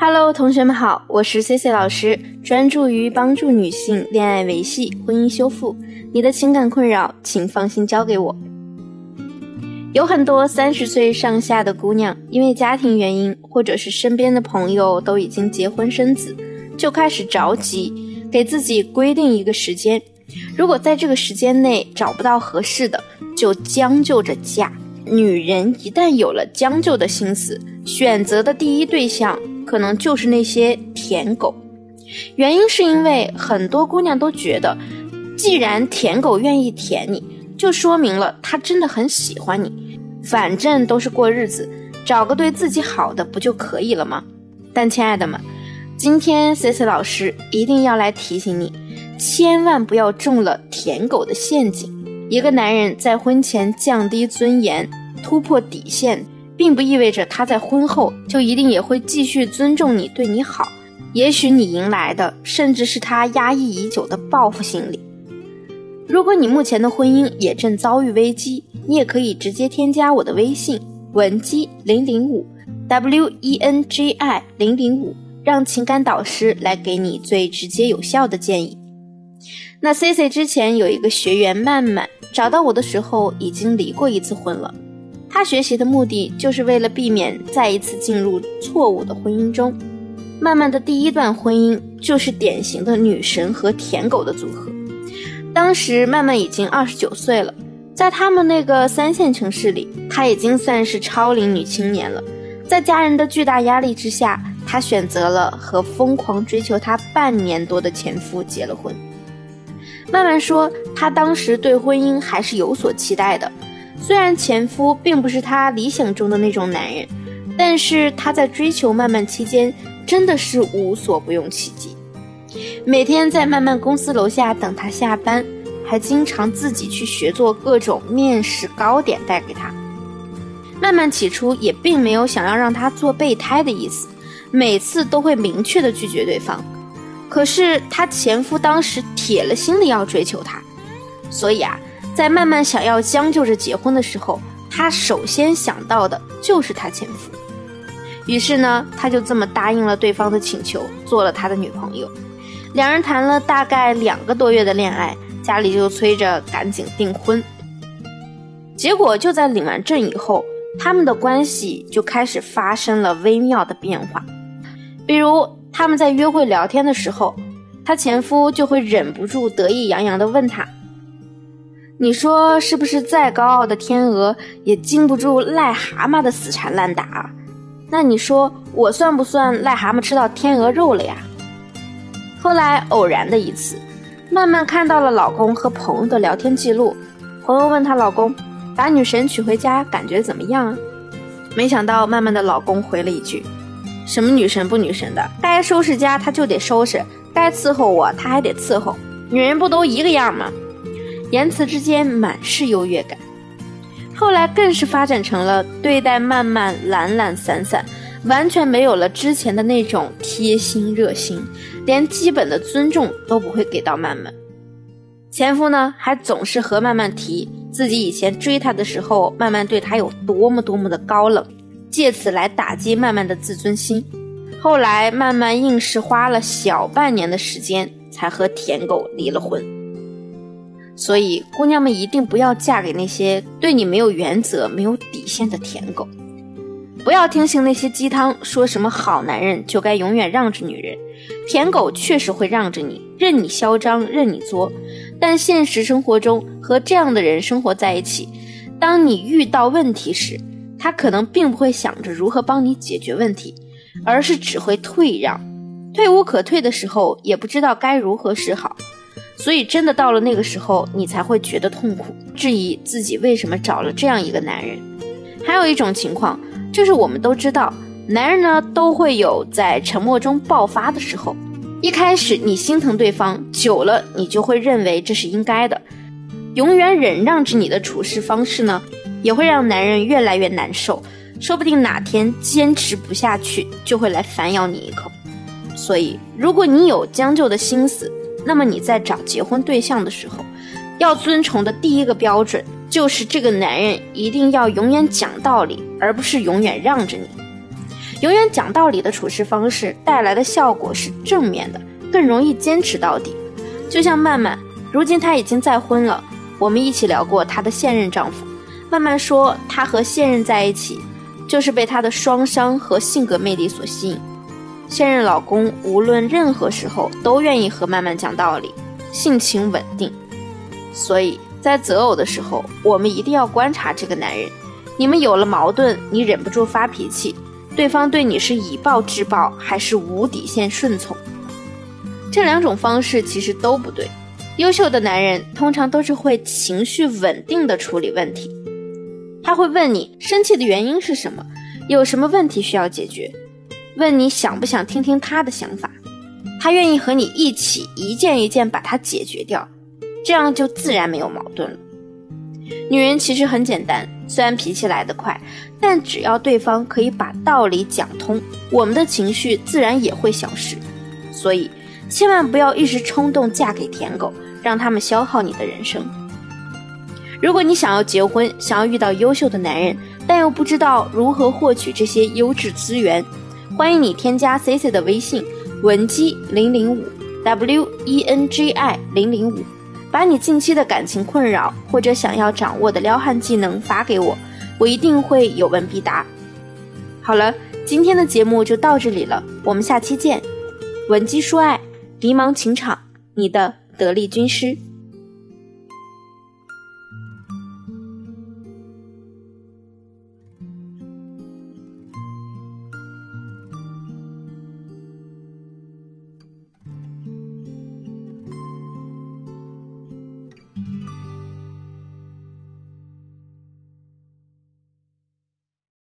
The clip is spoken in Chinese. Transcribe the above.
Hello，同学们好，我是 C C 老师，专注于帮助女性恋爱维系、婚姻修复。你的情感困扰，请放心交给我。有很多三十岁上下的姑娘，因为家庭原因，或者是身边的朋友都已经结婚生子，就开始着急，给自己规定一个时间，如果在这个时间内找不到合适的，就将就着嫁。女人一旦有了将就的心思，选择的第一对象可能就是那些舔狗。原因是因为很多姑娘都觉得，既然舔狗愿意舔你，就说明了他真的很喜欢你。反正都是过日子，找个对自己好的不就可以了吗？但亲爱的们，今天 C C 老师一定要来提醒你，千万不要中了舔狗的陷阱。一个男人在婚前降低尊严。突破底线，并不意味着他在婚后就一定也会继续尊重你、对你好。也许你迎来的，甚至是他压抑已久的报复心理。如果你目前的婚姻也正遭遇危机，你也可以直接添加我的微信文姬零零五 W E N J I 零零五，让情感导师来给你最直接有效的建议。那 C C 之前有一个学员曼曼，找到我的时候已经离过一次婚了。他学习的目的就是为了避免再一次进入错误的婚姻中。慢慢的第一段婚姻就是典型的女神和舔狗的组合。当时曼曼已经二十九岁了，在他们那个三线城市里，她已经算是超龄女青年了。在家人的巨大压力之下，她选择了和疯狂追求她半年多的前夫结了婚。曼曼说，她当时对婚姻还是有所期待的。虽然前夫并不是她理想中的那种男人，但是她在追求曼曼期间真的是无所不用其极，每天在曼曼公司楼下等她下班，还经常自己去学做各种面食糕点带给她。曼曼起初也并没有想要让他做备胎的意思，每次都会明确的拒绝对方。可是她前夫当时铁了心的要追求她，所以啊。在慢慢想要将就着结婚的时候，她首先想到的就是她前夫。于是呢，她就这么答应了对方的请求，做了他的女朋友。两人谈了大概两个多月的恋爱，家里就催着赶紧订婚。结果就在领完证以后，他们的关系就开始发生了微妙的变化。比如他们在约会聊天的时候，她前夫就会忍不住得意洋洋地问她。你说是不是？再高傲的天鹅也经不住癞蛤蟆的死缠烂打。那你说我算不算癞蛤蟆吃到天鹅肉了呀？后来偶然的一次，曼曼看到了老公和朋友的聊天记录。朋友问她老公：“把女神娶回家感觉怎么样？”啊？”没想到曼曼的老公回了一句：“什么女神不女神的？该收拾家他就得收拾，该伺候我他还得伺候。女人不都一个样吗？”言辞之间满是优越感，后来更是发展成了对待曼曼懒懒散散，完全没有了之前的那种贴心热心，连基本的尊重都不会给到曼曼。前夫呢，还总是和曼曼提自己以前追她的时候，曼曼对他有多么多么的高冷，借此来打击曼曼的自尊心。后来曼曼硬是花了小半年的时间，才和舔狗离了婚。所以，姑娘们一定不要嫁给那些对你没有原则、没有底线的舔狗。不要听信那些鸡汤，说什么好男人就该永远让着女人。舔狗确实会让着你，任你嚣张，任你作。但现实生活中，和这样的人生活在一起，当你遇到问题时，他可能并不会想着如何帮你解决问题，而是只会退让。退无可退的时候，也不知道该如何是好。所以，真的到了那个时候，你才会觉得痛苦，质疑自己为什么找了这样一个男人。还有一种情况，就是我们都知道，男人呢都会有在沉默中爆发的时候。一开始你心疼对方，久了你就会认为这是应该的。永远忍让着你的处事方式呢，也会让男人越来越难受。说不定哪天坚持不下去，就会来反咬你一口。所以，如果你有将就的心思，那么你在找结婚对象的时候，要遵从的第一个标准就是这个男人一定要永远讲道理，而不是永远让着你。永远讲道理的处事方式带来的效果是正面的，更容易坚持到底。就像曼曼，如今她已经再婚了。我们一起聊过她的现任丈夫，曼曼说她和现任在一起，就是被他的双商和性格魅力所吸引。现任老公无论任何时候都愿意和曼曼讲道理，性情稳定。所以在择偶的时候，我们一定要观察这个男人。你们有了矛盾，你忍不住发脾气，对方对你是以暴制暴，还是无底线顺从？这两种方式其实都不对。优秀的男人通常都是会情绪稳定的处理问题，他会问你生气的原因是什么，有什么问题需要解决，问你想不想听听他的想法，他愿意和你一起一件一件把它解决掉，这样就自然没有矛盾了。女人其实很简单，虽然脾气来得快，但只要对方可以把道理讲通，我们的情绪自然也会消失。所以，千万不要一时冲动嫁给舔狗。让他们消耗你的人生。如果你想要结婚，想要遇到优秀的男人，但又不知道如何获取这些优质资源，欢迎你添加 C C 的微信文姬零零五 W E N G I 零零五，把你近期的感情困扰或者想要掌握的撩汉技能发给我，我一定会有问必答。好了，今天的节目就到这里了，我们下期见。文姬说爱，迷茫情场，你的。得力军师。